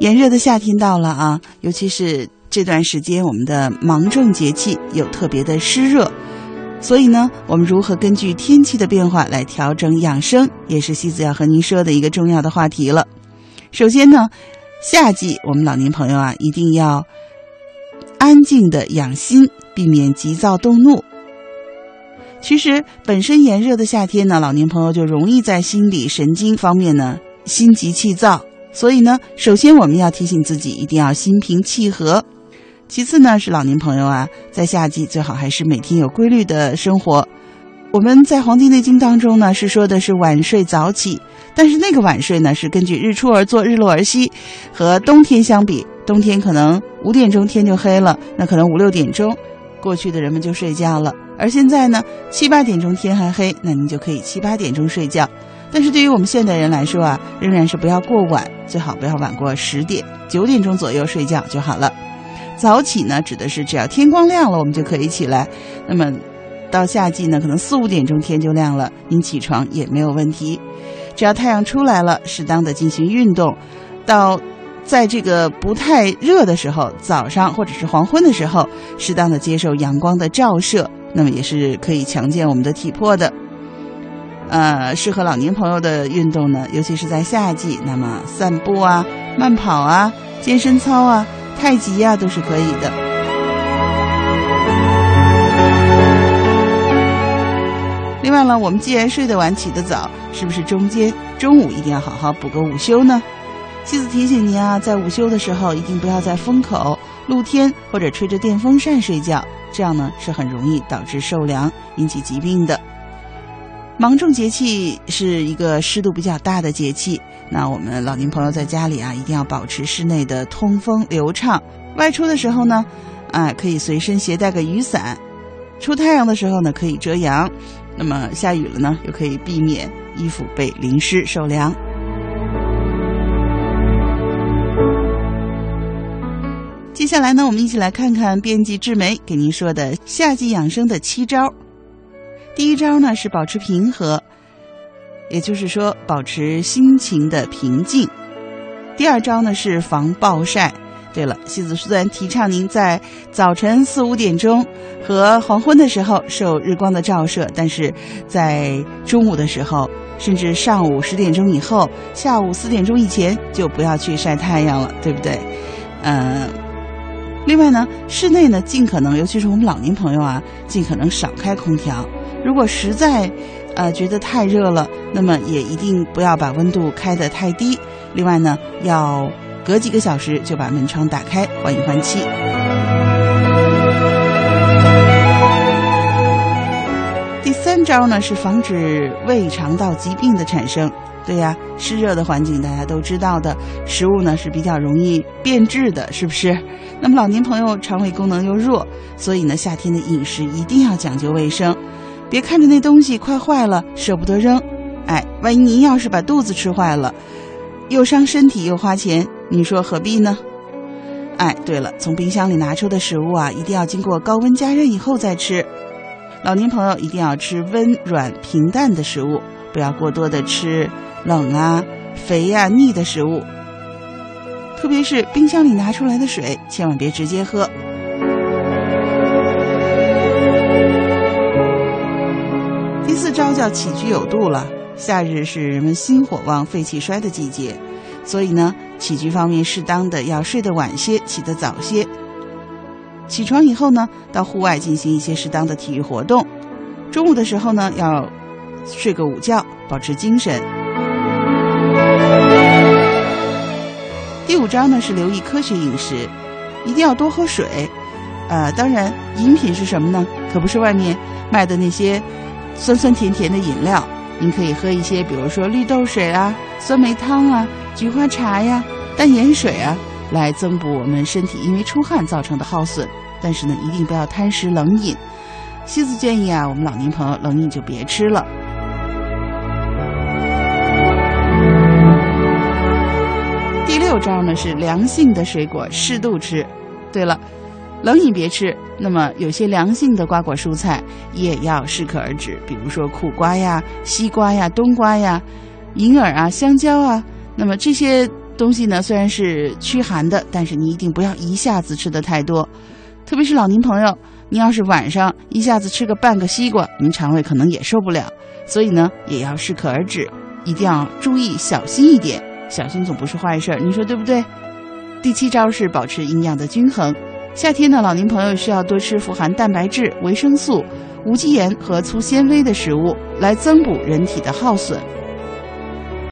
炎热的夏天到了啊，尤其是这段时间，我们的芒种节气又特别的湿热，所以呢，我们如何根据天气的变化来调整养生，也是西子要和您说的一个重要的话题了。首先呢，夏季我们老年朋友啊，一定要安静的养心，避免急躁动怒。其实，本身炎热的夏天呢，老年朋友就容易在心理神经方面呢心急气躁。所以呢，首先我们要提醒自己，一定要心平气和。其次呢，是老年朋友啊，在夏季最好还是每天有规律的生活。我们在《黄帝内经》当中呢，是说的是晚睡早起，但是那个晚睡呢，是根据日出而作，日落而息。和冬天相比，冬天可能五点钟天就黑了，那可能五六点钟，过去的人们就睡觉了。而现在呢，七八点钟天还黑，那您就可以七八点钟睡觉。但是对于我们现代人来说啊，仍然是不要过晚，最好不要晚过十点，九点钟左右睡觉就好了。早起呢，指的是只要天光亮了，我们就可以起来。那么到夏季呢，可能四五点钟天就亮了，您起床也没有问题。只要太阳出来了，适当的进行运动，到在这个不太热的时候，早上或者是黄昏的时候，适当的接受阳光的照射，那么也是可以强健我们的体魄的。呃，适合老年朋友的运动呢，尤其是在夏季，那么散步啊、慢跑啊、健身操啊、太极呀，都是可以的。另外呢，我们既然睡得晚、起得早，是不是中间中午一定要好好补个午休呢？妻子提醒您啊，在午休的时候，一定不要在风口、露天或者吹着电风扇睡觉，这样呢是很容易导致受凉，引起疾病的。芒种节气是一个湿度比较大的节气，那我们老年朋友在家里啊，一定要保持室内的通风流畅。外出的时候呢，啊，可以随身携带个雨伞；出太阳的时候呢，可以遮阳。那么下雨了呢，又可以避免衣服被淋湿受凉。接下来呢，我们一起来看看编辑志梅给您说的夏季养生的七招。第一招呢是保持平和，也就是说保持心情的平静。第二招呢是防暴晒。对了，西子虽然提倡您在早晨四五点钟和黄昏的时候受日光的照射，但是在中午的时候，甚至上午十点钟以后、下午四点钟以前就不要去晒太阳了，对不对？嗯。另外呢，室内呢尽可能，尤其是我们老年朋友啊，尽可能少开空调。如果实在，呃，觉得太热了，那么也一定不要把温度开得太低。另外呢，要隔几个小时就把门窗打开，换一换气。第三招呢是防止胃肠道疾病的产生。对呀，湿热的环境大家都知道的，食物呢是比较容易变质的，是不是？那么老年朋友肠胃功能又弱，所以呢，夏天的饮食一定要讲究卫生。别看着那东西快坏了，舍不得扔，哎，万一您要是把肚子吃坏了，又伤身体又花钱，你说何必呢？哎，对了，从冰箱里拿出的食物啊，一定要经过高温加热以后再吃。老年朋友一定要吃温软平淡的食物，不要过多的吃冷啊、肥呀、腻的食物。特别是冰箱里拿出来的水，千万别直接喝。招叫起居有度了。夏日是人们心火旺、肺气衰的季节，所以呢，起居方面适当的要睡得晚些，起得早些。起床以后呢，到户外进行一些适当的体育活动。中午的时候呢，要睡个午觉，保持精神。第五招呢是留意科学饮食，一定要多喝水。呃，当然，饮品是什么呢？可不是外面卖的那些。酸酸甜甜的饮料，您可以喝一些，比如说绿豆水啊、酸梅汤啊、菊花茶呀、淡盐水啊，来增补我们身体因为出汗造成的耗损。但是呢，一定不要贪食冷饮。西子建议啊，我们老年朋友冷饮就别吃了。第六招呢是凉性的水果适度吃。对了。冷饮别吃，那么有些凉性的瓜果蔬菜也要适可而止，比如说苦瓜呀、西瓜呀、冬瓜呀、银耳啊、香蕉啊。那么这些东西呢虽然是驱寒的，但是你一定不要一下子吃的太多，特别是老年朋友，您要是晚上一下子吃个半个西瓜，您肠胃可能也受不了，所以呢也要适可而止，一定要注意小心一点，小心总不是坏事儿，你说对不对？第七招是保持营养的均衡，夏天呢，老年朋友需要多吃富含蛋白质、维生素、无机盐和粗纤维的食物，来增补人体的耗损。